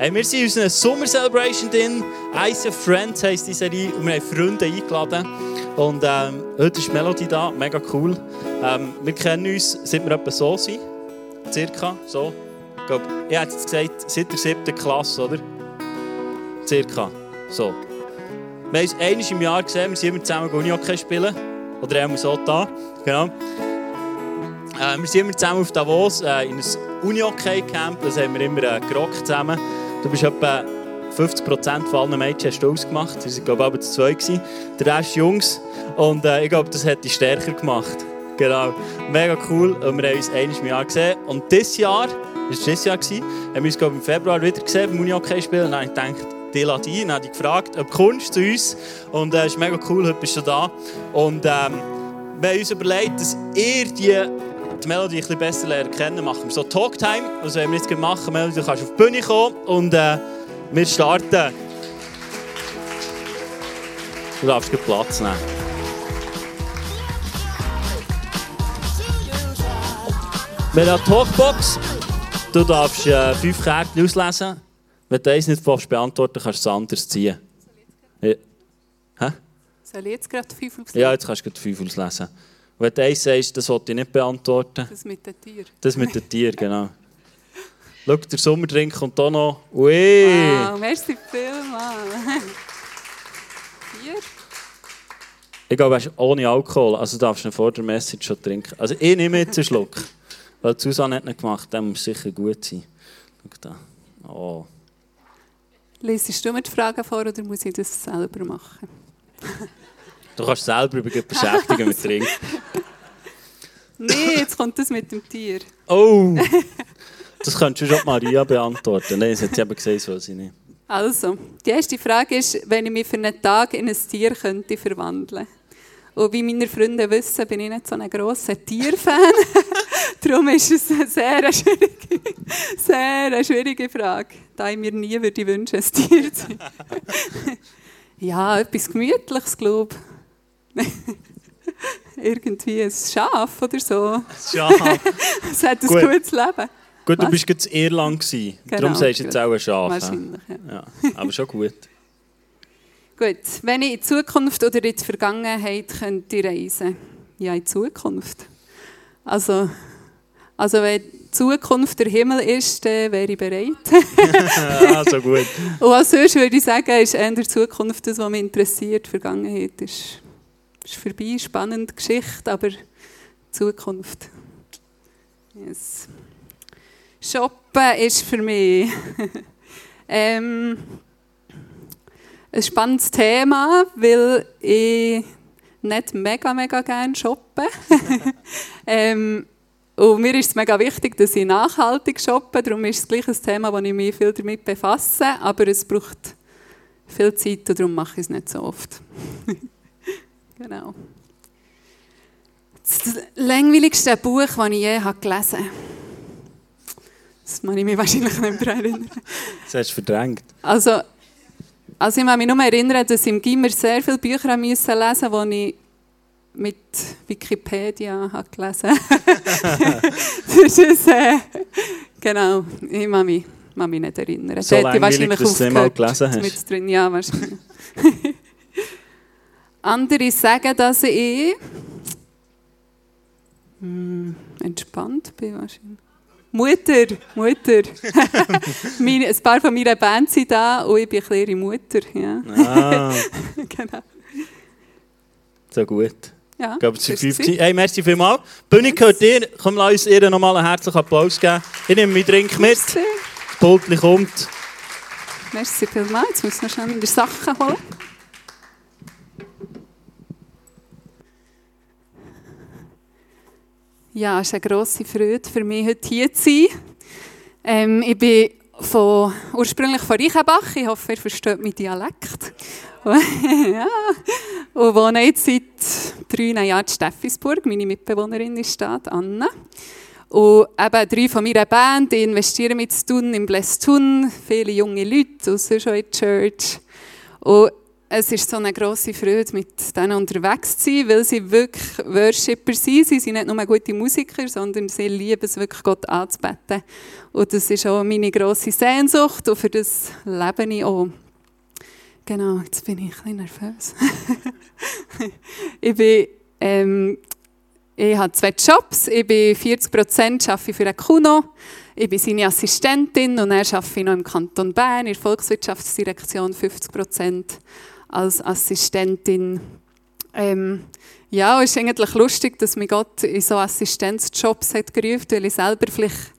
Hey, wir sind in unserer Summer Celebration drin. ICF Friends heisst die Serie. Und wir haben Freunde eingeladen. Und ähm, heute ist Melody da, mega cool. Ähm, wir kennen uns, seit wir etwa so sind. Circa, so. Ich glaube, ich hätte jetzt gesagt, seit der siebten Klasse, oder? Circa, so. Wir haben uns einmal im Jahr gesehen, wir sind immer zusammen Unihockey spielen. Oder einmal so da, genau. Äh, wir sind immer zusammen auf Davos äh, in einem Unihockey-Camp. Das haben wir immer äh, gerockt zusammen. Du bist etwa 50% von allen Mädchen hast du ausgemacht. Wir waren, glaube ich, aber zwei. Gewesen. Der Rest Jungs. Und äh, ich glaube, das hat dich stärker gemacht. Genau. Mega cool. Und wir haben uns einmal im Jahr gesehen. Und dieses Jahr, das war dieses Jahr, haben wir uns, glaube ich, im Februar wieder gesehen beim Unihockey spielen. Und dann habe ich gedacht, die lade ein. Dann habe ich gefragt, ob kommst zu uns. Und es äh, ist mega cool, heute bist du da. Und ähm, wir haben uns überlegt, dass ihr die die Melody ein bisschen besser lernen kennen, machen wir so Talktime. Also wenn wir jetzt machen, Melody, du kannst auf die Bühne kommen und äh, wir starten. Du darfst Platz nehmen. Wir haben eine Talkbox. Du darfst äh, fünf Kärtchen auslesen. Wenn du eins nicht beantworten kannst du es anders ziehen. Ja. Hä? Soll ich jetzt gerade fünf auslesen? Ja, jetzt kannst du fünf auslesen. Wenn du eins sagst, das wollte ich nicht beantworten. Das mit den Tieren. Das mit den Tieren, genau. Schau, der Sommerdrink kommt hier noch. Ui! Wow, merci vielmals. Vier? Ich glaube, er ist ohne Alkohol, also darfst du vor der Message schon trinken. Also ich nehme jetzt einen Schluck. Weil Susanne hat nicht gemacht, der muss sicher gut sein. Schau da. Oh. Liesest du mir die Fragen vor oder muss ich das selber machen? Du kannst selber beschäftigen mit Trinken. Nein, jetzt kommt das mit dem Tier. Oh! Das könntest du schon Maria beantworten. Nein, das hat sie eben gesagt, soll sie nicht. Also, die erste Frage ist, wenn ich mich für einen Tag in ein Tier könnte verwandeln Und wie meine Freunde wissen, bin ich nicht so ein grosser Tierfan. Darum ist es eine sehr schwierige, sehr schwierige Frage, da ich mir nie würde wünschen, ein Tier zu sein. ja, etwas Gemütliches, glaube ich. Irgendwie ein Schaf oder so. Schaf. Es hat ein Gut. gutes Leben. Gut, du bist jetzt in Irland. Genau, Darum sagst du jetzt auch ein Schaf. Wahrscheinlich, ja. ja. Aber schon gut. gut, wenn ich in Zukunft oder in die Vergangenheit könnte reisen Ja, in Zukunft. Also, also wenn die Zukunft der Himmel ist, dann wäre ich bereit. ja, so gut. Und auch sonst würde ich sagen, ist eher die Zukunft das, was mich interessiert. Die Vergangenheit ist ist vorbei, spannende Geschichte, aber Zukunft. Yes. Shoppen ist für mich ähm, ein spannendes Thema, weil ich nicht mega, mega gerne shoppe. ähm, und mir ist es mega wichtig, dass ich nachhaltig shoppe. Darum ist es gleich ein Thema, wo ich mich viel damit befasse. Aber es braucht viel Zeit und darum mache ich es nicht so oft. Genau. Das langweiligste Buch, das ich je gelesen habe. Das kann ich mich wahrscheinlich nicht mehr erinnern. Das hast du verdrängt. Also, also ich kann mich nur erinnern, dass ich im Gimmer sehr viele Bücher lesen musste, die ich mit Wikipedia habe gelesen habe. das ist, äh, genau, ich kann mich, kann mich nicht erinnern. So langweilig, dass du es mal gelesen hast. Mit drin, ja, wahrscheinlich. Andere sagen, dass ich hm, entspannt bin wahrscheinlich. Mutter, Mutter. Meine, ein paar von meiner Band sind da und ich bin ihre Mutter. Ja. Ah. genau. So gut. Ja, ich glaube, es sind 50. Hey, merci vielmals. Bühne gehört dir. Komm, lass uns ihr nochmal einen herzlichen Applaus geben. Ich nehme meinen Drink mit. Das Pultli kommt. Merci vielmals. Jetzt muss ich noch schnell meine Sachen holen. Ja, es ist eine grosse Freude für mich, heute hier zu sein. Ähm, ich bin von, ursprünglich von Reichenbach. Ich hoffe, ihr versteht meinen Dialekt. ja. Und wohne jetzt seit drei Jahren in Steffisburg. Meine Mitbewohnerin ist da, Anna. Und eben drei von meiner Band die investieren mit Tun im Bless Tun. Viele junge Leute aus schon in der Church. Und es ist so eine grosse Freude, mit denen unterwegs zu sein, weil sie wirklich Worshipper sind. Sie sind nicht nur gute Musiker, sondern sie lieben es wirklich, Gott anzubeten. Und das ist auch meine grosse Sehnsucht und für das lebe ich auch. Genau, jetzt bin ich ein bisschen nervös. ich bin, ähm, ich habe zwei Jobs. Ich bin 40 Prozent für einen Kuno. Ich bin seine Assistentin und er arbeite noch im Kanton Bern in der Volkswirtschaftsdirektion 50 Prozent als Assistentin. Ähm, ja, es ist eigentlich lustig, dass mich Gott in so Assistenzjobs hat gerufen, weil ich selber vielleicht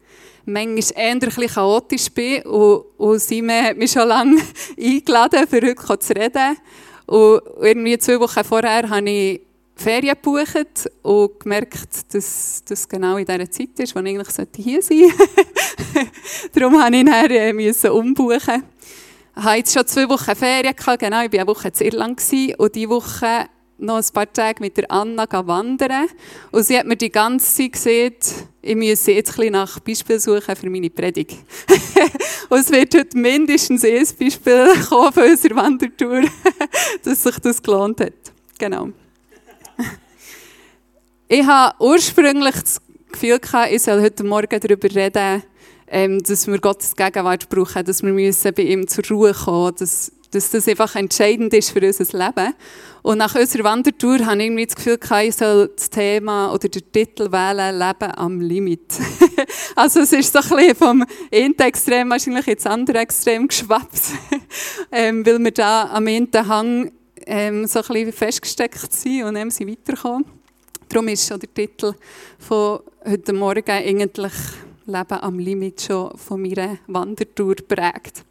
manchmal eher ein chaotisch bin und, und Simon hat mich schon lange eingeladen, für heute zu reden. Und irgendwie zwei Wochen vorher habe ich Ferien gebucht und gemerkt, dass das genau in dieser Zeit ist, wo ich eigentlich hier sein sollte. Darum musste ich dann äh, umbuchen. Hatte jetzt schon zwei Wochen Ferien, gehabt, genau, ich war eine Woche in Irland und diese Woche noch ein paar Tage mit der Anna wandern. Und sie hat mir die ganze Zeit gesagt, ich müsse jetzt ein bisschen nach Beispiel suchen für meine Predigt. und es wird heute mindestens ein Beispiel kommen von unserer Wandertour, dass sich das gelohnt hat. Genau. ich habe ursprünglich das Gefühl gehabt, ich soll heute Morgen darüber reden, ähm, dass wir Gottes Gegenwart brauchen, dass wir müssen bei ihm zur Ruhe kommen dass, dass das einfach entscheidend ist für unser Leben. Und nach unserer Wandertour habe ich irgendwie das Gefühl, ich soll das Thema oder den Titel wählen, Leben am Limit. also es ist so ein bisschen vom einen Extrem wahrscheinlich ins andere Extrem geschwappt, ähm, weil wir da am einen Hang ähm, so ein bisschen festgesteckt sind und dann sind weiterkommen. Darum ist schon der Titel von heute Morgen eigentlich Leben am Limit schon von meiner Wandertour prägt.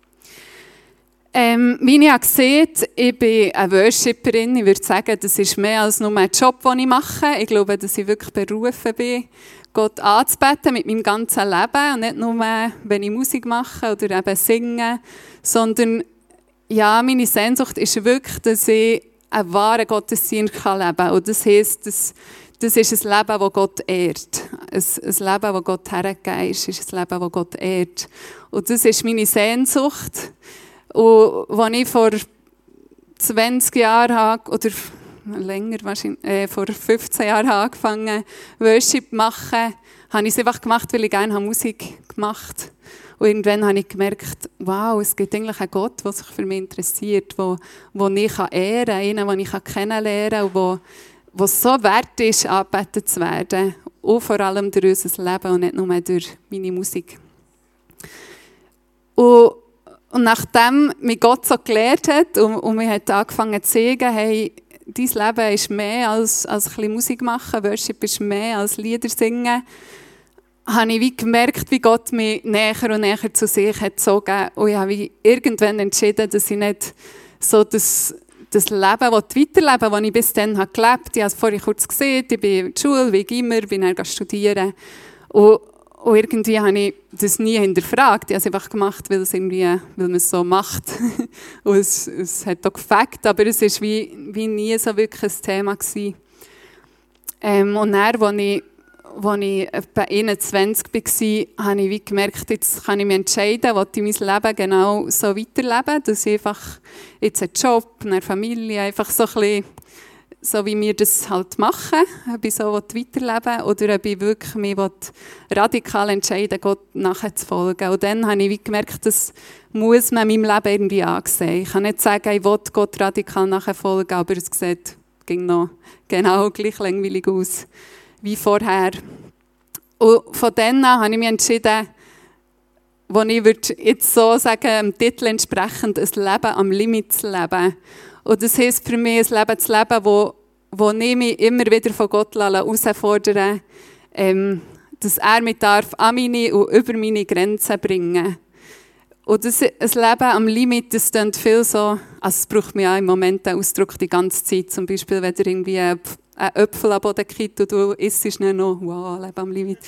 Ähm, wie ich gesehen ich bin eine Worshipperin. Ich würde sagen, das ist mehr als nur ein Job, den ich mache. Ich glaube, dass ich wirklich berufen bin, Gott anzubeten mit meinem ganzen Leben. Und nicht nur, wenn ich Musik mache oder eben singe, sondern ja, meine Sehnsucht ist wirklich, dass ich einen wahren Gottesdienst leben kann. Und das heisst, dass das ist ein Leben, das Gott ehrt. Ein, Leben, das Gott hergegeben ist, ist ein Leben, das Gott ehrt. Und das ist meine Sehnsucht. Und als ich vor 20 Jahren habe, oder länger wahrscheinlich, äh, vor 15 Jahren habe angefangen Worship zu machen, habe ich es einfach gemacht, weil ich gerne Musik gemacht habe. Und irgendwann habe ich gemerkt, wow, es gibt eigentlich einen Gott, der sich für mich interessiert, wo, wo ich ehren kann, einen, den ich kennenlernen kann und wo, was so wert ist, angebetet zu werden. Und vor allem durch unser Leben und nicht nur durch meine Musik. Und, und nachdem mich Gott so gelehrt hat und, und mir hat angefangen zu sagen, hey, dein Leben ist mehr als, als ein bisschen Musik machen, Worship ist mehr als Lieder singen, habe ich wie gemerkt, wie Gott mich näher und näher zu sich hat gezogen. Und ich habe irgendwann entschieden, dass ich nicht so das das Leben weiterleben das ich bis dann habe gelebt habe. Ich habe es vorhin kurz gesehen, ich bin in der Schule, wie immer, bin dann studieren. Und, und irgendwie habe ich das nie hinterfragt. Ich habe es einfach gemacht, weil, es irgendwie, weil man es so macht. und es, es hat auch gefällt, aber es war wie, wie nie so wirklich ein Thema. Ähm, und dann, als ich als ich etwa 21 war, habe ich gemerkt, jetzt kann ich mich entscheiden, ob ich mein Leben genau so weiterleben dass ich einfach jetzt einen Job, eine Familie, einfach so ein bisschen, so wie wir das halt machen, ob ich so weiterleben oder ob ich wirklich mich radikal entscheiden Gott nachher zu folgen. Und dann habe ich gemerkt, das muss man meinem Leben irgendwie ansehen. Ich kann nicht sagen, ich will Gott radikal nachher folgen, aber es sieht ging noch genau gleich langweilig aus wie vorher. Und von dann an habe ich mich entschieden, wo ich jetzt so sagen, dem Titel entsprechend, ein Leben am Limit zu leben. Und das heisst für mich, ein Leben zu leben, wo, wo ich mich immer wieder von Gott herausfordere, ähm, dass er mich darf an meine und über meine Grenzen bringen Und das, ein Leben am Limit, das klingt viel so, also es braucht mir auch im Moment den Ausdruck die ganze Zeit. Zum Beispiel, wenn ihr irgendwie einen Äpfel am Boden gekippt und du isst nicht noch, wow, lebe am Limit.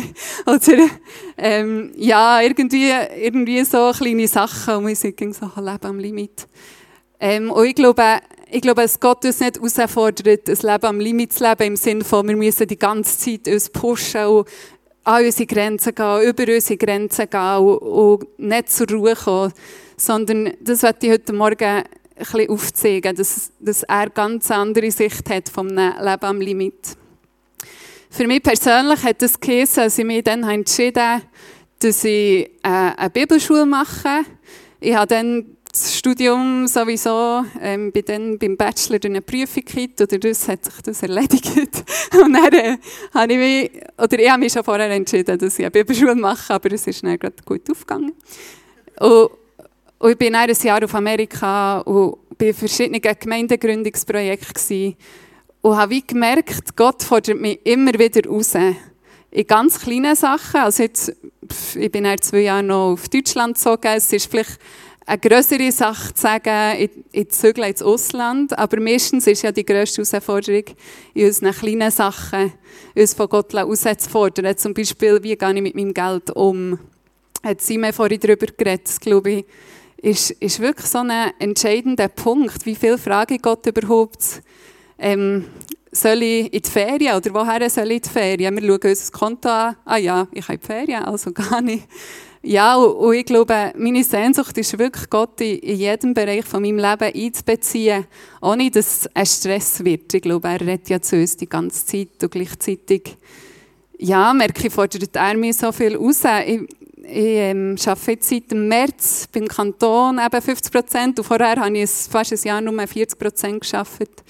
Oder, ähm, ja, irgendwie, irgendwie so kleine Sachen, und wir sagen so, lebe am Limit. Ähm, und ich glaube, ich glaube, dass Gott uns nicht herausfordert, ein Leben am Limit zu leben, im Sinne von, wir müssen die ganze Zeit uns pushen und an unsere Grenzen gehen, über unsere Grenzen gehen und, nicht zur Ruhe kommen. Sondern das werde ich heute Morgen ein bisschen aufzeigen, dass, dass er eine ganz andere Sicht hat vom Leben am Limit. Für mich persönlich hat das geheißen, als ich mich dann entschieden dass ich äh, eine Bibelschule mache. Ich habe dann das Studium sowieso, ähm, bin dann beim Bachelor eine Prüfung gehabt, oder das hat sich das erledigt. Und dann äh, habe ich mich, oder ich habe mich schon vorher entschieden, dass ich eine Bibelschule mache, aber es ist dann gerade gut aufgegangen. Und, und ich bin dann ein Jahr auf Amerika und bei verschiedenen Gemeindegründungsprojekten und habe wie gemerkt, Gott fordert mich immer wieder raus. In ganz kleinen Sachen. Also jetzt, ich bin seit zwei Jahren noch auf Deutschland gezogen. Es ist vielleicht eine größere Sache zu sagen, ich, ich zügle ins Ausland. Aber meistens ist ja die grösste Herausforderung in unseren kleinen Sachen, uns von Gott herauszufordern. Zum Beispiel, wie gehe ich mit meinem Geld um? Hat Simon vorhin darüber geredet, glaube ich, ist, ist wirklich so ein entscheidender Punkt. Wie viel frage ich Gott überhaupt? Ähm, soll ich in die Ferien oder woher soll ich in die Ferien? Wir schauen uns das Konto an. Ah ja, ich habe die Ferien, also gar nicht. Ja, und ich glaube, meine Sehnsucht ist wirklich, Gott in jedem Bereich von meinem Leben einzubeziehen, ohne dass es Stress wird. Ich glaube, er redet ja zu uns die ganze Zeit und gleichzeitig, ja, merke ich, fordert er mir so viel raus. Ich, ich ähm, arbeite jetzt seit dem März beim Kanton eben 50 Prozent und vorher habe ich fast ein Jahr nur 40 Prozent gearbeitet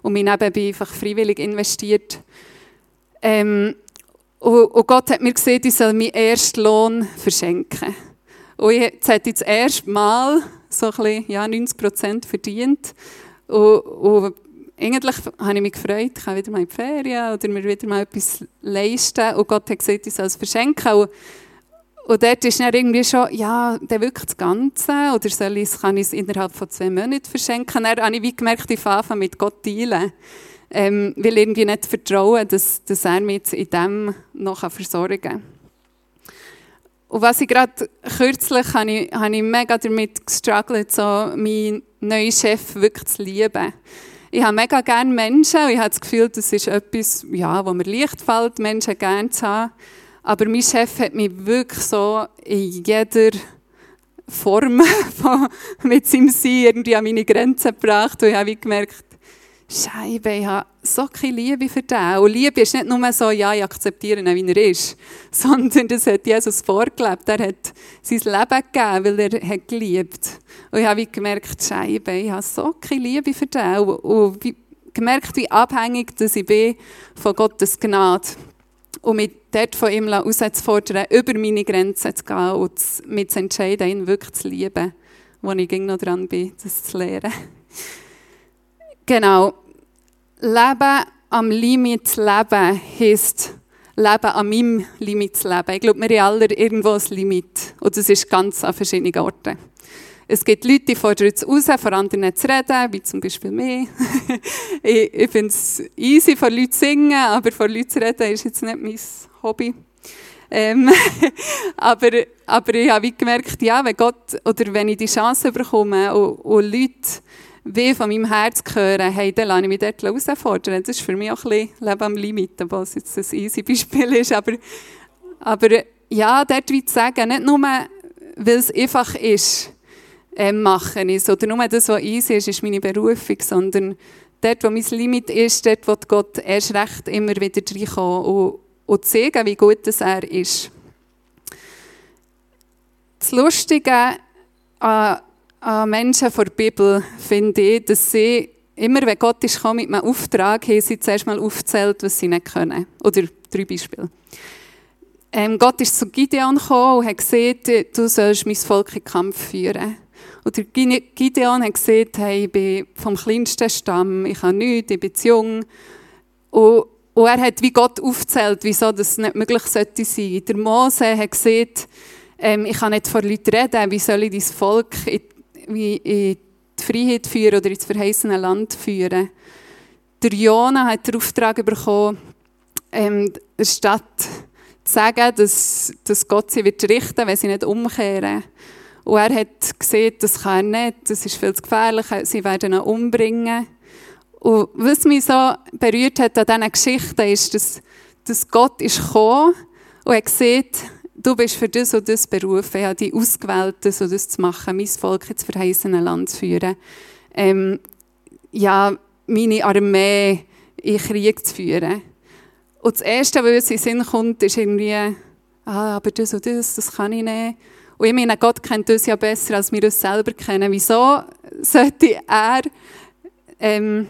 und mich nebenbei einfach freiwillig investiert. Ähm, und, Gott hat mir gesagt, ich soll meinen ersten Lohn verschenken. Und jetzt hätte ich das erste Mal so ein bisschen, ja, 90 Prozent verdient. Und, und eigentlich habe ich mich gefreut, ich kann wieder mal in die Ferien oder mir wieder mal etwas leisten. Und Gott hat gesagt, ich soll es verschenken. Und, und dort ist dann irgendwie schon, ja, der wirklich das Ganze, oder soll ich, kann ich es innerhalb von zwei Monaten verschenken? Dann habe ich wie gemerkt, ich fange mit Gott teilen ähm, will irgendwie nicht vertrauen, dass, dass er mich in dem noch versorgen kann. Und was ich gerade kürzlich habe ich, habe ich mega damit gestruggelt, so meinen neuen Chef wirklich zu lieben. Ich habe mega gerne Menschen und ich habe das Gefühl, das ist etwas, ja, wo mir leicht fällt, Menschen gerne zu haben. Aber mein Chef hat mich wirklich so in jeder Form von, mit seinem Sein irgendwie an meine Grenzen gebracht und ich habe gemerkt, Scheibe, ich habe so keine Liebe für den. Und Liebe ist nicht nur so, ja, ich akzeptiere ihn, wie er ist, sondern das hat Jesus vorgelebt. Er hat sein Leben gegeben, weil er hat geliebt. Und ich habe gemerkt, Scheibe, ich habe so keine Liebe für den. Und gemerkt, wie abhängig dass ich bin von Gottes Gnade. Und mich dort von ihm herauszufordern, über meine Grenzen zu gehen und mich zu entscheiden, ihn wirklich zu lieben, wo ich noch dran bin, das zu lernen. Genau. Leben am Limit leben heisst, Leben an meinem Limit zu leben. Ich glaube, wir haben alle irgendwo ein Limit. Und das ist ganz an verschiedenen Orten. Es gibt Leute, die fordern es raus, vor anderen zu reden, wie zum Beispiel mich. ich ich finde es easy, vor Leuten zu singen, aber vor Leuten zu reden ist jetzt nicht mein Hobby. Ähm, aber, aber ich habe gemerkt, ja, wenn Gott, oder wenn ich die Chance bekomme und, und Leute wie von meinem Herz hören, hey, dann lasse ich mich dort herausfordern. Das ist für mich auch ein bisschen Leben am Limit, was jetzt ein easy Beispiel ist. Aber, aber ja, dort wie zu sagen, nicht nur, weil es einfach ist, äh, machen ist, oder nur das, was easy ist, ist meine Berufung, sondern dort, wo mein Limit ist, dort wo Gott erst recht immer wieder reinkommt und, und zeigen, wie gut das er ist. Das Lustige an Menschen vor der Bibel finde ich, dass sie immer, wenn Gott ist mit einem Auftrag, haben sie zuerst mal aufgezählt, was sie nicht können. Oder drei Beispiele. Ähm, Gott ist zu Gideon gekommen und hat gesagt, du sollst mein Volk in Kampf führen. Und Gideon hat gesagt, hey, ich bin vom kleinsten Stamm, ich habe nichts, ich bin zu jung. Und, und er hat wie Gott aufgezählt, wieso das nicht möglich sollte sein. Der Mose hat gesagt, ähm, ich kann nicht vor Leuten reden, wie soll ich dein Volk in wie in die Freiheit führen oder ins verheißene Land führen. Der Jona hat den Auftrag bekommen, ähm, der Stadt zu sagen, dass, dass Gott sie wird richten wenn sie nicht umkehren. Und er hat gesehen, das kann er nicht, das ist viel zu gefährlich, sie werden ihn umbringen. Und was mich so berührt hat an diesen Geschichten ist, dass, dass Gott ist gekommen und hat gesehen, du bist für das und das berufen. Ich habe dich ausgewählt, das und das zu machen, mein Volk ins verheißene Land zu führen. ähm, ja, meine Armee in Krieg zu führen. Und das Erste, was uns in den Sinn kommt, ist irgendwie, ah, aber das und das, das kann ich nicht. Und ich meine, Gott kennt uns ja besser, als wir uns selber kennen. Wieso sollte er, ähm,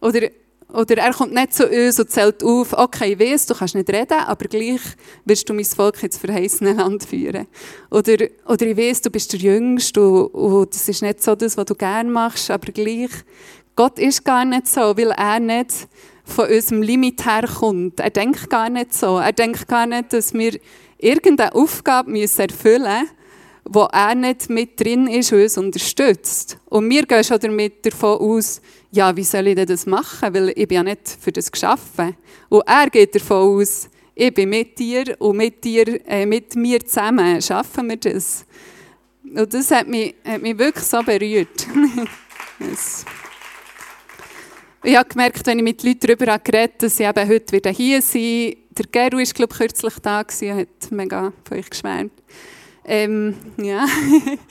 oder, oder er kommt nicht zu uns und zählt auf, okay, ich weiss, du kannst nicht reden, aber gleich wirst du mein Volk ins verheißene Land führen. Oder, oder ich weiss, du bist der Jüngste und, und das ist nicht so das, was du gerne machst, aber gleich, Gott ist gar nicht so, weil er nicht von unserem Limit herkommt. Er denkt gar nicht so. Er denkt gar nicht, dass wir irgendeine Aufgabe müssen erfüllen müssen, wo er nicht mit drin ist und uns unterstützt. Und wir gehen schon damit davon aus, ja, wie soll ich denn das machen? Weil ich bin ja nicht für das geschaffen. Und er geht davon aus, ich bin mit dir und mit dir, äh, mit mir zusammen schaffen wir das. Und das hat mich, hat mich wirklich so berührt. yes. Ich habe gemerkt, wenn ich mit Leuten darüber geredet habe, dass ich eben heute wieder hier sein Der Geru war, glaube ich, kürzlich da und hat mega von euch geschwärmt. Ähm, ja.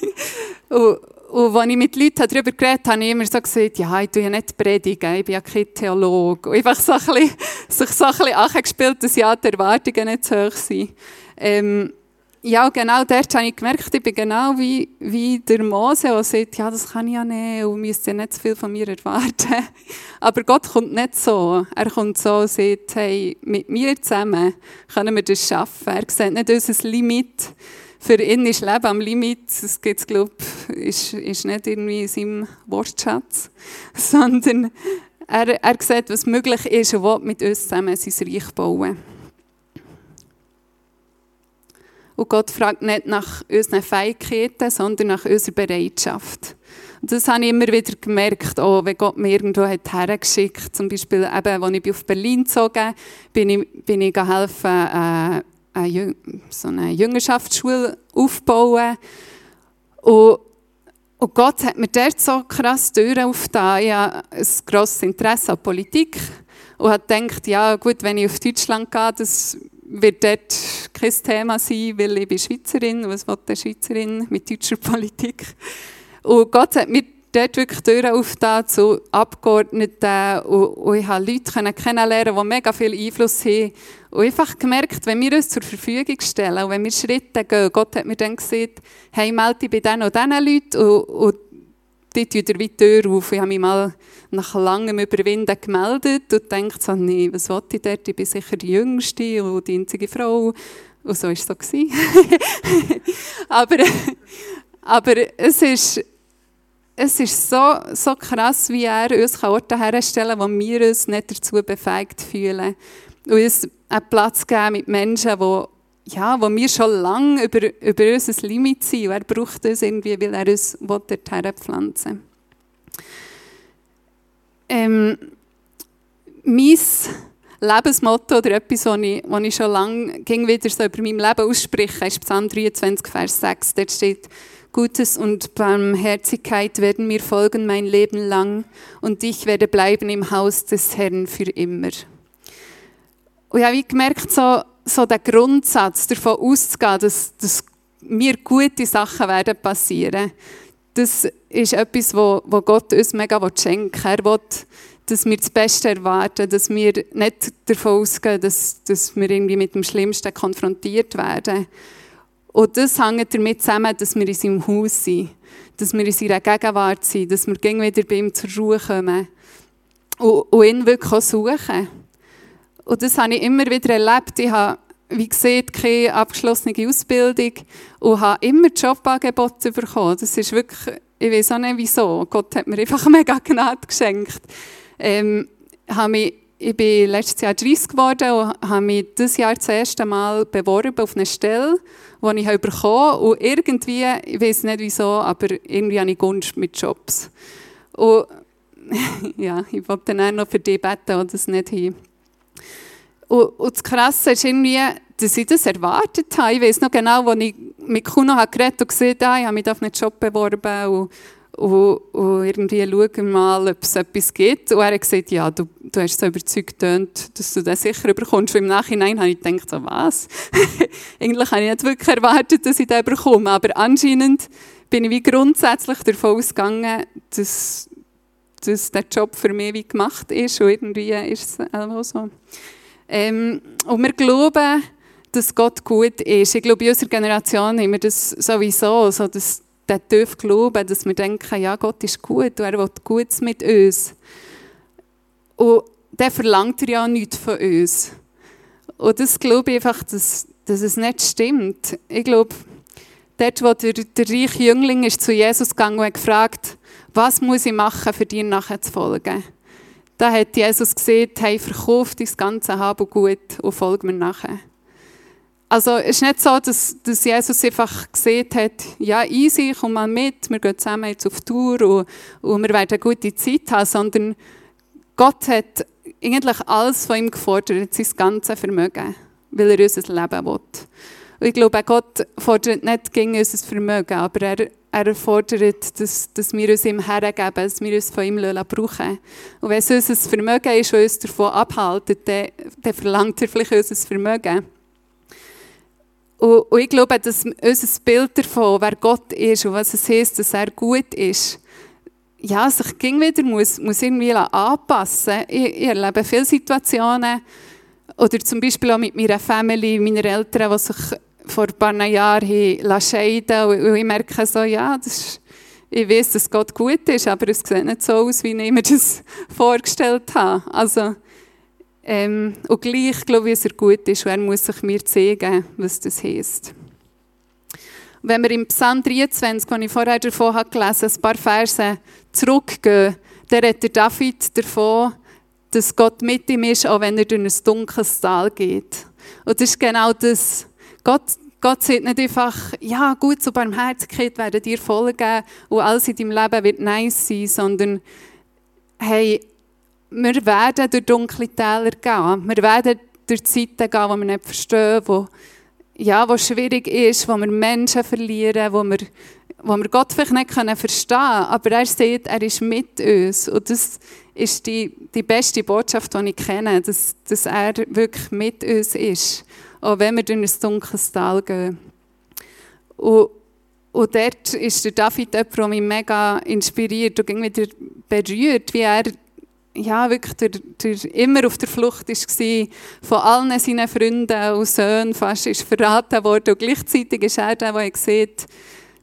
und, und als ich mit Leuten darüber geredet habe, habe ich immer so gesagt, ja, ich tue ja nicht predigen, ich bin ja kein Theologe. Und einfach so ein bisschen, sich so ein bisschen angespielt, dass ja die Erwartungen nicht so hoch sind. Ähm, ja, genau dort habe ich gemerkt, ich bin genau wie, wie der Mose, der sagt, ja, das kann ich ja nicht und müsste ja nicht zu viel von mir erwarten. Aber Gott kommt nicht so. Er kommt so und sagt, hey, mit mir zusammen können wir das schaffen. Er sieht nicht unser Limit. Für ihn ist Leben am Limit, das gibt's, glaube ist, ist nicht irgendwie in seinem Wortschatz, sondern er, er sieht, was möglich ist und will mit uns zusammen sein Reich bauen. Und Gott fragt nicht nach unseren Fähigkeiten, sondern nach unserer Bereitschaft. Und das habe ich immer wieder gemerkt, auch wenn Gott mir irgendwo hat hergeschickt Zum Beispiel, eben, als ich auf Berlin gezogen bin, ich, bin ich helfen, äh, eine, so eine Jüngerschaftsschule aufbauen. Und, und Gott hat mir dort so krass Türen aufgetan. Ich habe ein grosses Interesse an Politik und habe gedacht, ja gut, wenn ich auf Deutschland gehe, das wird dort kein Thema sein, weil ich bin Schweizerin. Was will eine Schweizerin mit deutscher Politik? Und Gott hat mir dort wirklich Türen aufgetan zu Abgeordneten und, und ich habe Leute kennenlernen, die mega viel Einfluss haben. Und einfach gemerkt, wenn wir uns zur Verfügung stellen und wenn wir Schritte gehen, Gott hat mir dann gesagt, hey, melde dich bei diesen und diesen Leuten und, und die tun dir Tür auf. Ich habe mich mal nach langem Überwinden gemeldet und dachte so, nee, was will ich dort? Ich bin sicher die Jüngste und die einzige Frau. Und so war es so. aber, aber es ist, es ist so, so krass, wie er uns Orte herstellen kann, wo wir uns nicht dazu befähigt fühlen. Und uns einen Platz geben mit Menschen, die ja, wo wir schon lange über, über unser Limit sind. Und er braucht uns irgendwie, weil er uns dorthin pflanzen. Ähm, mein Lebensmotto oder etwas, das ich, ich schon lange ging wieder so über mein Leben ausspreche, ist Psalm 23, Vers 6. Dort steht, Gutes und Barmherzigkeit werden mir folgen mein Leben lang und ich werde bleiben im Haus des Herrn für immer. Und ich habe gemerkt, so, so der Grundsatz, davon auszugehen, dass, dass mir gute Sachen werden passieren, das ist etwas, wo, wo Gott uns mega schenken will. Er will, dass wir das Beste erwarten, dass wir nicht davon ausgehen, dass, dass wir irgendwie mit dem Schlimmsten konfrontiert werden. Und das hängt damit zusammen, dass wir in seinem Haus sind, dass wir in seiner Gegenwart sind, dass wir wieder bei ihm zur Ruhe kommen und, und ihn wirklich suchen. Und das habe ich immer wieder erlebt. Ich habe, wie gesagt, keine abgeschlossene Ausbildung und habe immer Jobangebote bekommen. Das ist wirklich, ich weiß auch nicht wieso. Gott hat mir einfach mega Gnade geschenkt. Ähm, habe mich, ich bin letztes Jahr 30 geworden und habe mich dieses Jahr das erste Mal beworben auf eine Stelle, die ich bekommen habe. Und irgendwie, ich weiß nicht wieso, aber irgendwie habe ich Gunst mit Jobs. Und ja, ich wollte dann auch noch für die beten, die das nicht haben. Und, und das Krasse ist irgendwie, dass ich das erwartet habe. Ich weiß noch genau, als ich mit Kuno geredet und gesehen habe, ich habe mich auf einen Job beworben und, und, und irgendwie schauen mal, ob es etwas gibt. Und er hat gesagt, ja, du, du hast so überzeugt, dass du das sicher bekommst. Und im Nachhinein habe ich gedacht, so, was? Eigentlich habe ich nicht wirklich erwartet, dass ich das bekomme. Aber anscheinend bin ich wie grundsätzlich davon ausgegangen, dass, dass der Job für mich wie gemacht ist und irgendwie ist es auch so. Ähm, und wir glauben, dass Gott gut ist. Ich glaube, in unserer Generation haben wir das sowieso, so dass der tiefe Glaube, dass wir denken, ja, Gott ist gut und er will Gutes mit uns. Und der verlangt er ja nichts von uns. Und das glaube ich einfach, dass, dass es nicht stimmt. Ich glaube, dort, wo der, der reiche Jüngling ist zu Jesus gegangen und hat gefragt, was muss ich machen, für dir nachher zu folgen? Da hat Jesus gesagt, hey, verkauf dein ganze Hab und Gut und folg mir nachher. Also es ist nicht so, dass, dass Jesus einfach gesehen hat, ja, easy, komm mal mit, wir gehen zusammen jetzt auf Tour und, und wir werden eine gute Zeit haben, sondern Gott hat eigentlich alles von ihm gefordert, sein ganzes Vermögen, weil er unser Leben will. Und ich glaube, Gott fordert nicht gegen unser Vermögen, aber er, er fordert, dass, dass wir uns ihm hergeben, dass wir uns von ihm brauchen Und wenn es unser Vermögen ist, das uns davon abhalten, dann, dann verlangt er vielleicht unser Vermögen. Und, ich glaube, dass unser Bild davon, wer Gott ist und was es heißt, dass er gut ist, ja, sich ging wieder muss, muss irgendwie anpassen. Ich, ich erlebe viele Situationen, oder zum Beispiel auch mit meiner Family, meiner Eltern, die sich vor ein paar Jahren scheiden und ich merke so, ja, das ist, ich weiß, dass Gott gut ist, aber es sieht nicht so aus, wie ich mir das vorgestellt habe. Also, ähm, und gleich glaube ich, dass er gut ist und er muss sich mir zeigen, was das heisst. Wenn wir im Psalm 23, den ich vorher davon habe gelesen ein paar Verse zurückgehen, dann redet David davon, dass Gott mit ihm ist, auch wenn er durch ein dunkles Tal geht. Und das ist genau das. Gott, Gott sagt nicht einfach, ja gut, so Barmherzigkeit werden dir folgen und alles in deinem Leben wird nice sein, sondern hey, wir werden durch dunkle Täler gehen. Wir werden durch Zeiten gehen, die wir nicht verstehen, wo, ja, wo schwierig ist, wo wir Menschen verlieren, wo wir, wo wir Gott vielleicht nicht verstehen können. Aber er sagt, er ist mit uns. Und das ist die, die beste Botschaft, die ich kenne, dass, dass er wirklich mit uns ist. Auch wenn wir durch ein dunkles Tal gehen. Und, und dort ist der David jemand, der mich mega inspiriert und wieder berührt, wie er ja, wirklich der, der immer auf der Flucht war, von allen seinen Freunden und Söhnen fast ist verraten worden. Und gleichzeitig ist er der, der sieht,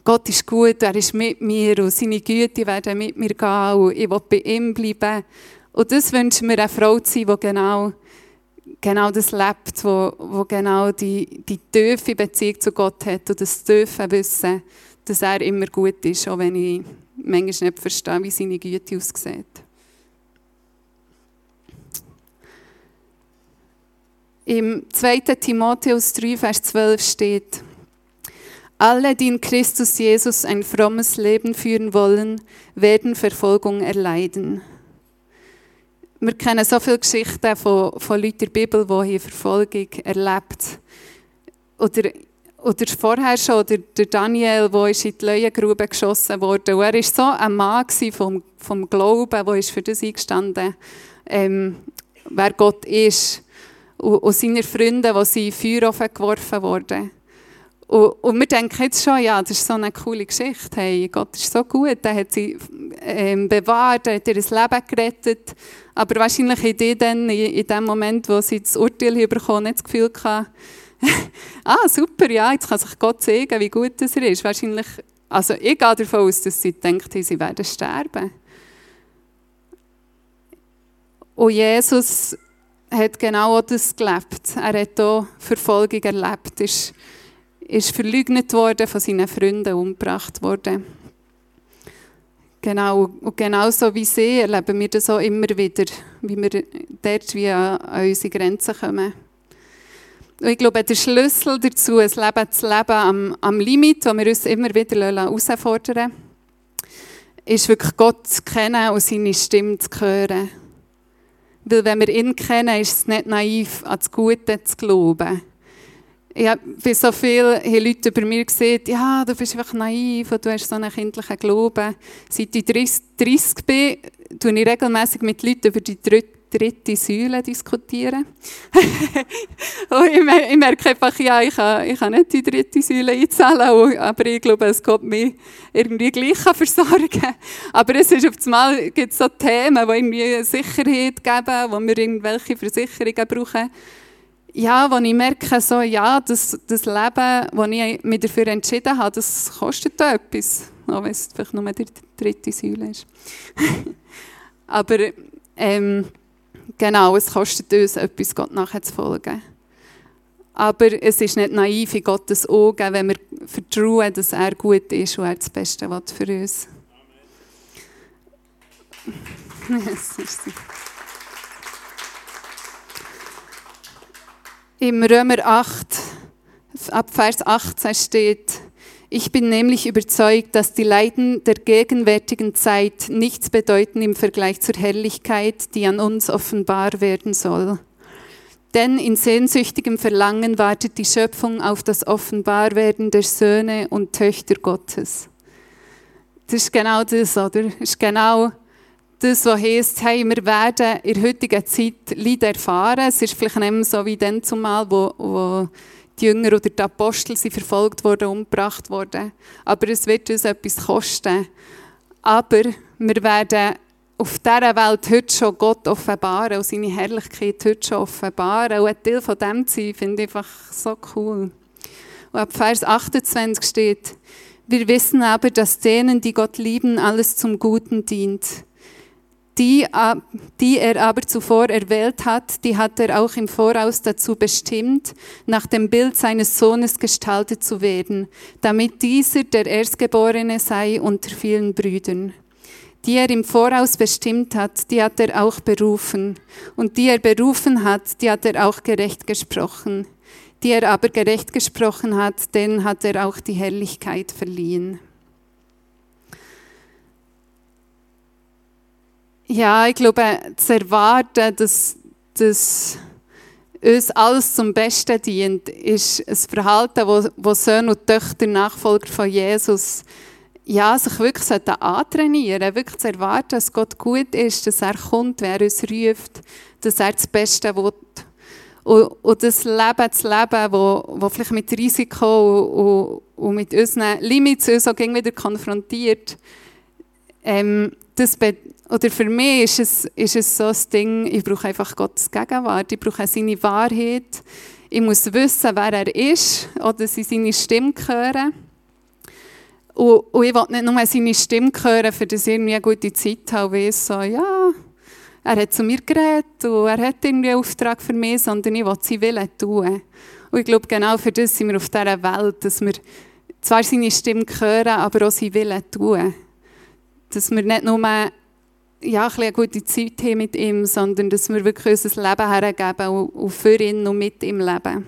Gott ist gut, er ist mit mir und seine Güte werden mit mir gehen und ich will bei ihm bleiben. Und das wünscht mir eine Frau zu sein, die genau, genau das lebt, wo, wo genau die, die tiefe Beziehung zu Gott hat und das tiefe Wissen, dass er immer gut ist, auch wenn ich manchmal nicht verstehe, wie seine Güte aussieht. Im 2. Timotheus 3, Vers 12 steht, alle, die in Christus Jesus ein frommes Leben führen wollen, werden Verfolgung erleiden. Wir kennen so viele Geschichten von, von Leuten der Bibel, die hier Verfolgung erlebt. Oder, oder vorher schon der, der Daniel, der ist in die Leuengrube geschossen wurde. Er war so ein Mann vom, vom Glauben, der ist für das eingestanden ähm, wer Gott ist. Und, und seine Freunde, die sie in Feuerofen geworfen wurden. Und, und wir denken jetzt schon, ja, das ist so eine coole Geschichte. Hey, Gott ist so gut, er hat sie ähm, bewahrt, er hat ihr Leben gerettet. Aber wahrscheinlich in die dann, in, in dem Moment, wo sie das Urteil bekommen, nicht das Gefühl hatten, ah, super, ja, jetzt kann sich Gott zeigen, wie gut das er ist. Wahrscheinlich, also ich gehe davon aus, dass sie denkt, sie werden sterben. Und Jesus hat genau das gelebt. Er hat hier Verfolgung erlebt. Ist ist verleugnet worden, von seinen Freunden umgebracht worden. Genau, und genauso wie sie erleben wir das auch immer wieder, wie wir dort wie an, an unsere Grenzen kommen. Und ich glaube, der Schlüssel dazu, ein Leben zu leben am, am Limit, wo wir uns immer wieder herausfordern ist wirklich Gott zu kennen und seine Stimme zu hören. Weil wenn wir ihn kennen, ist es nicht naiv, an das Gute zu glauben ich habe so viele Leute über mir gesagt, ja, du bist einfach naiv und du hast so einen kindlichen Glauben. Seit ich 30, bin, tue ich regelmäßig mit Leuten über die dritte Säule diskutieren. ich, merke einfach, ja, ich kann, ich kann nicht die dritte Säule einzahlen, aber ich glaube, es geht mich irgendwie gleich versorgen. Aber es ist auf einmal, gibt so Themen, die irgendwie Sicherheit geben, wo wir irgendwelche Versicherungen brauchen ja, wo ich merke, so, ja, das, das Leben, das ich mich dafür entschieden habe, das kostet etwas. Auch wenn es vielleicht nur die dritte Säule ist. Aber ähm, genau, es kostet uns etwas, Gott nachher zu folgen. Aber es ist nicht naiv in Gottes Augen, wenn wir vertrauen, dass er gut ist und er das Beste will für uns. Im Römer 8, ab Vers 18 steht, ich bin nämlich überzeugt, dass die Leiden der gegenwärtigen Zeit nichts bedeuten im Vergleich zur Herrlichkeit, die an uns offenbar werden soll. Denn in sehnsüchtigem Verlangen wartet die Schöpfung auf das Offenbarwerden der Söhne und Töchter Gottes. Das ist genau das, oder? Das ist genau das, was heisst, hey, wir werden in der heutigen Zeit Leid erfahren. Es ist vielleicht nicht mehr so wie dann zumal, wo, wo die Jünger oder die Apostel sind verfolgt wurden, umgebracht wurden. Aber es wird uns etwas kosten. Aber wir werden auf dieser Welt heute schon Gott offenbaren und seine Herrlichkeit heute schon offenbaren. Und ein Teil von dem zu sein, finde ich einfach so cool. Und ab Vers 28 steht, wir wissen aber, dass denen, die Gott lieben, alles zum Guten dient die, die er aber zuvor erwählt hat, die hat er auch im Voraus dazu bestimmt, nach dem Bild seines Sohnes gestaltet zu werden, damit dieser der Erstgeborene sei unter vielen Brüdern. Die er im Voraus bestimmt hat, die hat er auch berufen. Und die er berufen hat, die hat er auch gerecht gesprochen. Die er aber gerecht gesprochen hat, denen hat er auch die Herrlichkeit verliehen. Ja, ich glaube, zu erwarten, dass, dass uns alles zum Besten dient, ist ein Verhalten, wo, wo Söhne und Töchter, Nachfolger von Jesus, ja, sich wirklich antrainieren wirklich zu erwarten, dass Gott gut ist, dass er kommt, wer uns ruft, dass er das Beste will. Und, und das Leben zu leben, wo, wo vielleicht mit Risiko und, und, und mit unseren Limits uns auch wieder konfrontiert, ähm, das, oder für mich ist es, ist es so ein Ding, ich brauche einfach Gottes Gegenwart, ich brauche seine Wahrheit. Ich muss wissen, wer er ist oder ich seine Stimme höre. Und, und ich will nicht nur seine Stimme hören, für das ich irgendwie eine gute Zeit habe, wie so, ja, er hat zu mir geredet und er hat irgendwie einen Auftrag für mich, sondern ich will seinen Willen tun. Und ich glaube, genau für das sind wir auf dieser Welt, dass wir zwar seine Stimme hören, aber auch seinen Willen tun. Dass wir nicht nur ja, ein eine gute Zeit haben mit ihm, sondern dass wir wirklich unser Leben hergeben und für ihn und mit ihm leben.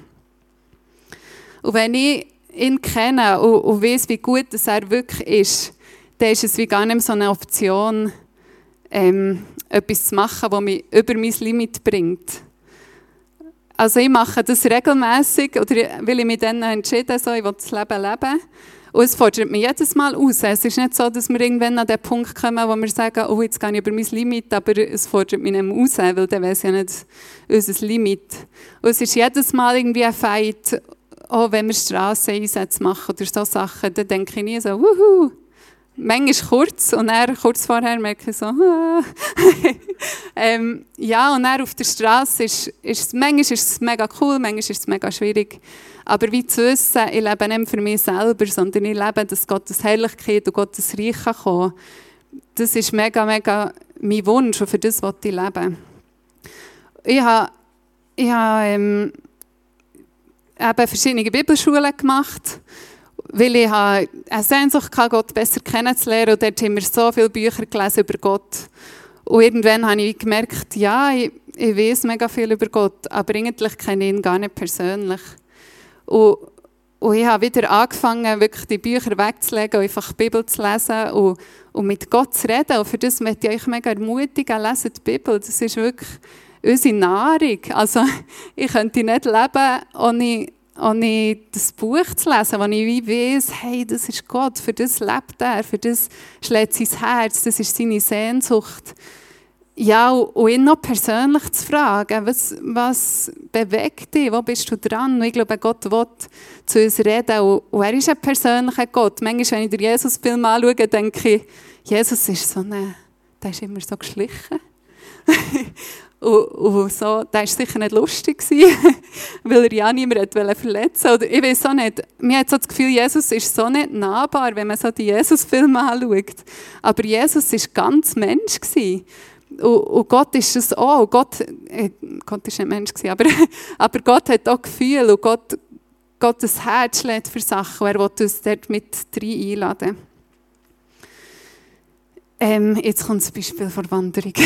Und wenn ich ihn kenne und, und weiß, wie gut dass er wirklich ist, dann ist es wie gar nicht mehr so eine Option, ähm, etwas zu machen, das mich über mein Limit bringt. Also ich mache das regelmäßig, oder weil ich mich dann entschieden so, ich will das Leben leben. Und es fordert mich jedes Mal aus. Es ist nicht so, dass wir irgendwann an den Punkt kommen, wo wir sagen, oh, jetzt gehe ich über mein Limit, aber es fordert mich nicht mehr aus, weil dann wäre es ja nicht unser Limit. Und es ist jedes Mal irgendwie ein Fight, oh, wenn wir Strasseneinsätze machen oder so Sachen, dann denke ich nie so, wuhu, manchmal kurz und dann kurz vorher merke ich so, ähm, ja, und dann auf der Straße ist, ist manchmal ist es mega cool, manchmal ist es mega schwierig. Aber wie zu wissen, ich lebe nicht für mich selber, sondern ich lebe, dass Gottes Herrlichkeit und Gottes Reich kommen Das ist mega, mega mein Wunsch und für das was ich leben. Ich habe, ich habe ähm, eben verschiedene Bibelschulen gemacht weil ich eine Sehnsucht hatte, Gott besser kennenzulernen und dort haben wir so viele Bücher gelesen über Gott. Und irgendwann habe ich gemerkt, ja, ich, ich weiß mega viel über Gott, aber eigentlich kenne ich ihn gar nicht persönlich. Und, und ich habe wieder angefangen, wirklich die Bücher wegzulegen und einfach die Bibel zu lesen und, und mit Gott zu reden. Und für das möchte ich euch mega ermutigen, lesen die Bibel. Das ist wirklich unsere Nahrung. Also ich könnte nicht leben ohne ohne das Buch zu lesen, wo ich weiss, hey, das ist Gott, für das lebt er, für das schlägt sein Herz, das ist seine Sehnsucht. Ja, und ihn noch persönlich zu fragen, was, was bewegt dich, wo bist du dran? Und ich glaube, Gott will zu uns reden und, er ist ein persönlicher Gott. Manchmal, wenn ich den Jesus-Film anschaue, denke ich, Jesus ist so eine, der ist immer so geschlichen. und, und so, der war sicher nicht lustig, weil er ja niemand verletzen wollte. Oder ich weiß auch nicht, mir hat so das Gefühl, Jesus ist so nicht nahbar, wenn man so die Jesus-Filme anschaut. Aber Jesus war ganz Mensch. Gewesen. Und, und Gott ist es auch. Gott, äh, Gott ist nicht Mensch, aber, aber Gott hat auch Gefühl und Gott, Gottes Herz schlägt für Sachen. Er will uns dort mit rein einladen. Ähm, jetzt kommt das Beispiel von Wanderung.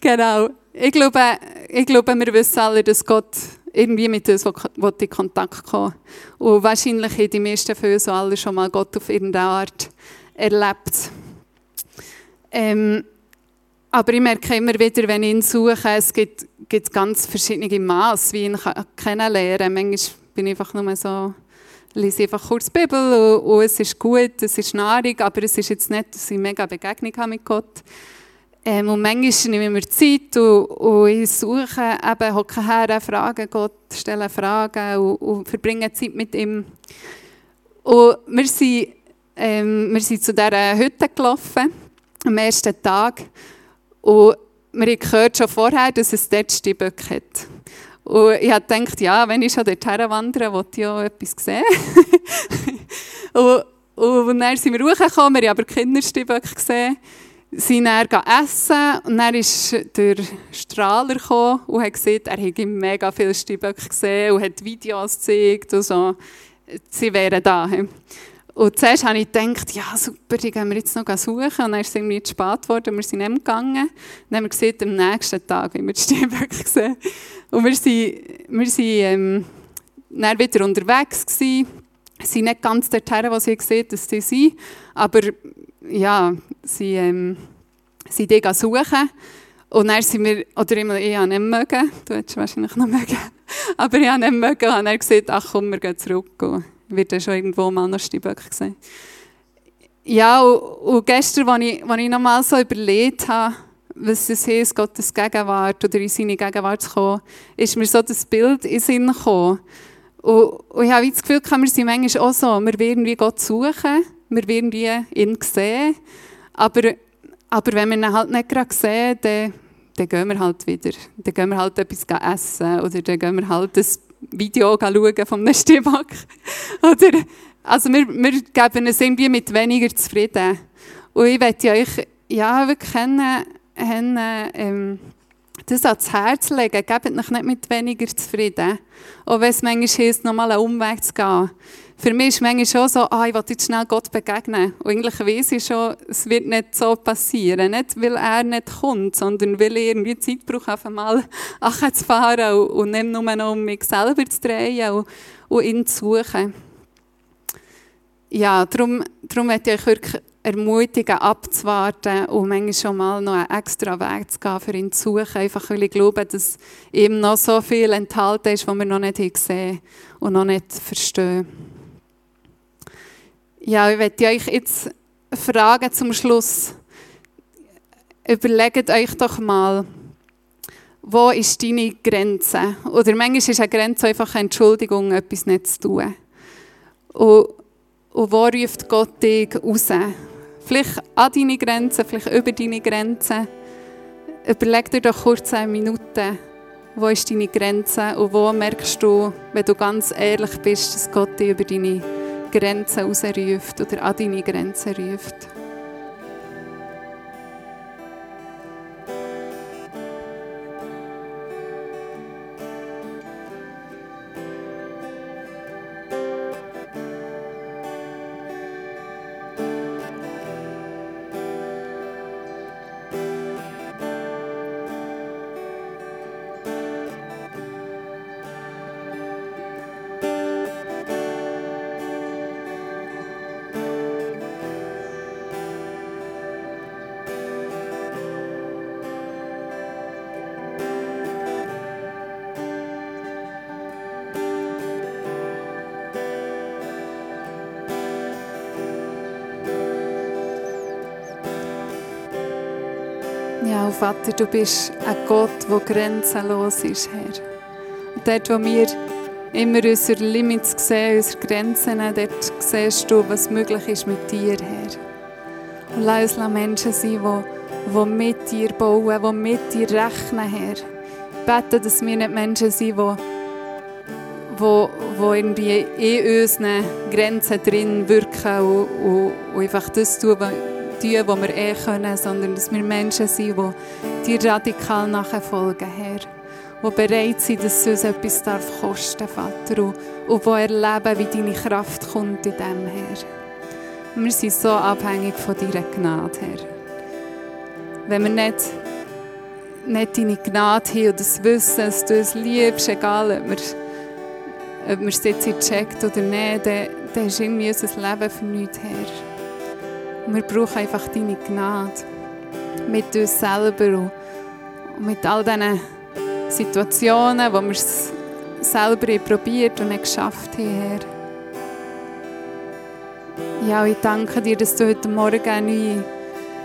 genau. Ich glaube, ich glaube, wir wissen alle, dass Gott irgendwie mit uns in Kontakt kommen Und wahrscheinlich haben die meisten von uns alle schon mal Gott auf irgendeine Art erlebt. Ähm, aber ich merke immer wieder, wenn ich ihn suche, es gibt, gibt ganz verschiedene Maße, wie ich ihn kennenlernen kann. Manchmal bin ich einfach nur so, lese einfach kurz die Bibel und, und, es ist gut, es ist Nahrung, aber es ist jetzt nicht, dass ich mega Begegnung habe mit Gott. Ähm, und manchmal nehme ich mir Zeit und, und ich suche, eben, hocke her, frage Gott, stelle Fragen und, und verbringe Zeit mit ihm. Und wir sind, ähm, wir sind zu dieser Hütte gelaufen am ersten Tag. Und wir haben gehört schon vorher, dass es dort Steinböcke hat. Und ich habe gedacht, ja, wenn ich schon dorthin wandere, wollte ich auch etwas sehen. und, und dann sind wir hochgekommen, wir haben aber Kindersteinböcke gesehen, sind dann essen und dann ist der Strahler gekommen und hat gesagt, er hätte mega viele Steinböcke gesehen und hat Videos gezeigt und so. Sie wären da. Und zuerst habe ich gedacht, ja super, die gehen wir jetzt noch suchen. Und dann ist es irgendwie zu spät geworden wir sind nicht gegangen. Dann haben wir gesehen, am nächsten Tag, wie wir die Steinböcke gesehen Und wir sind, wir ähm, dann wieder unterwegs gewesen. Sie sind nicht ganz dorthin, wo sie gesehen dass sie sind. Aber ja, sie ähm, sind die suchen. Und dann sind wir, oder immer, ich habe nicht mögen, du hättest wahrscheinlich noch mögen, aber ich habe nicht mögen und dann gesagt, ach komm, wir gehen zurück wird ja schon irgendwo mal noch Steinböcke gesehen. Ja, und, und gestern, als ich, als ich nochmal so überlegt habe, was es heißt, Gottes Gegenwart oder in seine Gegenwart zu kommen, ist mir so das Bild in Sinn gekommen. Und, und ich habe das Gefühl, wir sind manchmal auch so, wir werden wie Gott suchen, wir werden wie ihn sehen, aber, aber wenn wir ihn halt nicht gerade sehen, dann, dann gehen wir halt wieder. Dann gehen wir halt etwas essen oder dann gehen wir halt das Video schauen von einem Stimmbock. Oder, also wir, wir geben es irgendwie mit weniger zufrieden. Und ich möchte euch ja, wirklich kennen, ähm, das ans Herz legen. Gebt euch nicht mit weniger zufrieden. Auch wenn es manchmal heisst, nochmal einen Umweg zu gehen für mich ist manchmal schon so, ah, ich will jetzt schnell Gott begegnen. Und eigentlich weiß ich schon, es wird nicht so passieren. Nicht, weil er nicht kommt, sondern weil ich irgendwie Zeit brauche, einmal zu fahren und, und nicht nur noch um mich selber zu drehen und, und ihn zu suchen. Ja, darum, darum möchte ich euch wirklich ermutigen, abzuwarten und manchmal schon mal noch einen extra Weg zu gehen, für ihn zu suchen. Einfach weil ich glaube, dass ihm noch so viel enthalten ist, was wir noch nicht gesehen und noch nicht verstehen. Ja, ich möchte euch jetzt fragen zum Schluss. Überlegt euch doch mal, wo ist deine Grenze? Oder manchmal ist eine Grenze einfach eine Entschuldigung, etwas nicht zu tun. Und, und wo ruft Gott dich raus? Vielleicht an deine Grenzen, vielleicht über deine Grenzen. Überleg dir doch kurz eine Minute, wo ist deine Grenze und wo merkst du, wenn du ganz ehrlich bist, dass Gott dich über deine Grenzen rausruft oder an deine Grenzen ruft. Vater, du bist ein Gott, der grenzenlos ist, Herr. Und dort, wo wir immer unsere Limits sehen, unsere Grenzen, dort siehst du, was möglich ist mit dir, Herr. Und lass uns Menschen sein, die, mit dir bauen, die mit dir rechnen, Herr. Ich bete, dass wir nicht Menschen sind, die, die, die irgendwie in unseren Grenzen drin wirken und, und, und einfach das tun, tun, was wir eh können, sondern dass wir Menschen sind, die dir radikal nachfolgen, Herr. Die bereit sind, dass es uns etwas darf kosten Vater. Und, die erleben, wie deine Kraft kommt in dem, Herr. wir sind so abhängig von deiner Gnade, Herr. Wenn wir nicht, nicht deine Gnade haben und das Wissen, dass du es liebst, egal ob wir, ob wir es jetzt checkt oder nicht, dann, dann ist irgendwie unser Leben für nichts, Herr. Wir brauchen einfach deine Gnade. Mit uns selber und mit all diesen Situationen, wo wir es selber probiert und nicht geschafft haben, Herr. Ja, ich danke dir, dass du heute Morgen eine neue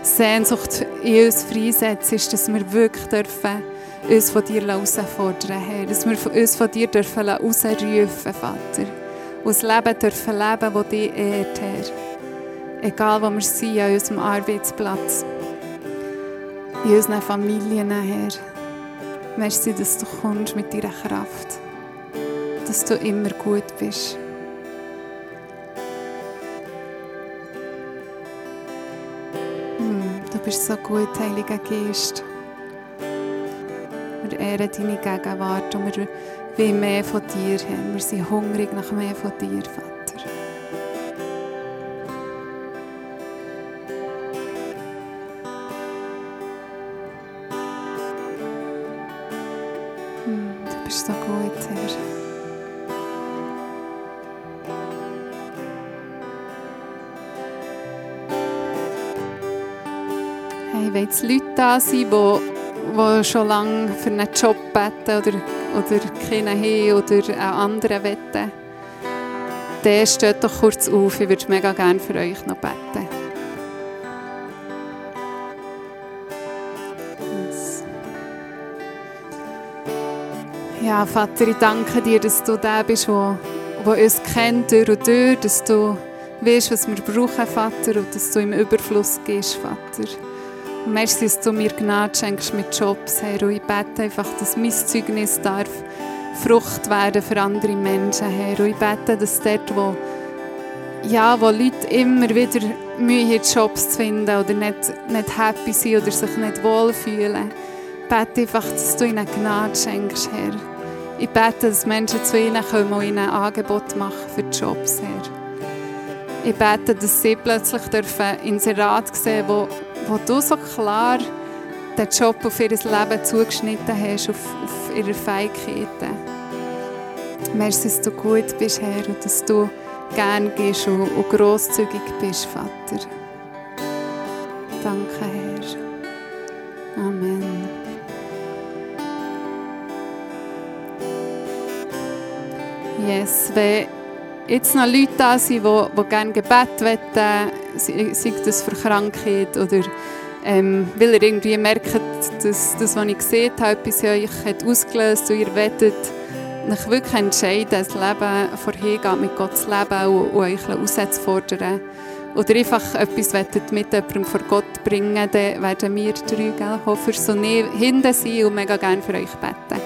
Sehnsucht in uns freisetzt, dass wir wirklich dürfen uns von dir herausfordern, Herr. Dass wir uns von dir dürfen herausrufen, Vater. Und das Leben dürfen leben, das dich ehrt, Herr egal wo wir sind, an unserem Arbeitsplatz, in unseren Familien, Herr. Merci, dass du kommst mit deiner Kraft, dass du immer gut bist. Hm, du bist so gut, Heiliger Geist. Wir ehren deine Gegenwart und wir wollen mehr von dir haben. Wir sind hungrig nach mehr von dir, Vater. Jetzt Leute da sind, die, die schon lange für einen Job beten oder, oder keinen haben oder einen anderen wetten, dann steht doch kurz auf. Ich würde mega gerne für euch noch beten. Ja, Vater, ich danke dir, dass du der bist, der, der uns kennt durch und durch, dass du weißt, was wir brauchen, Vater, und dass du im Überfluss gehst, Vater. Merci, dass du mir Gnade schenkst mit Jobs, Herr. Und ich bete einfach, dass mein Zeugnis darf Frucht werden für andere Menschen, Herr. Und ich bete, dass dort, wo, ja, wo Leute immer wieder Mühe haben, Jobs zu finden oder nicht, nicht happy sind oder sich nicht wohlfühlen, bete einfach, dass du ihnen Gnade schenkst, Herr. Ich bete, dass Menschen zu ihnen kommen und ihnen ein Angebot machen für Jobs, Herr. Ich bete, dass sie plötzlich dürfen Inserat sehen wo, wo du so klar den Job auf ihr Leben zugeschnitten hast, auf, auf ihre Fähigkeiten. Merci, dass du gut bist, Herr, und dass du gern gehst und, und grosszügig bist, Vater. Danke, Yes, wenn jetzt noch Leute da sind, die, die gerne Gebet wollen, sei das für Krankheit oder ähm, weil ihr irgendwie merkt, dass das, was ich gesehen habe, etwas in euch hat ausgelöst und ihr wollt euch wirklich entscheiden, das Leben vorhergehen, mit Gott zu leben und, und euch herauszufordern. Oder einfach etwas mit jemandem vor Gott bringen, dann werden wir drei, gell, Hofer, so hinten sein und mega gerne für euch beten.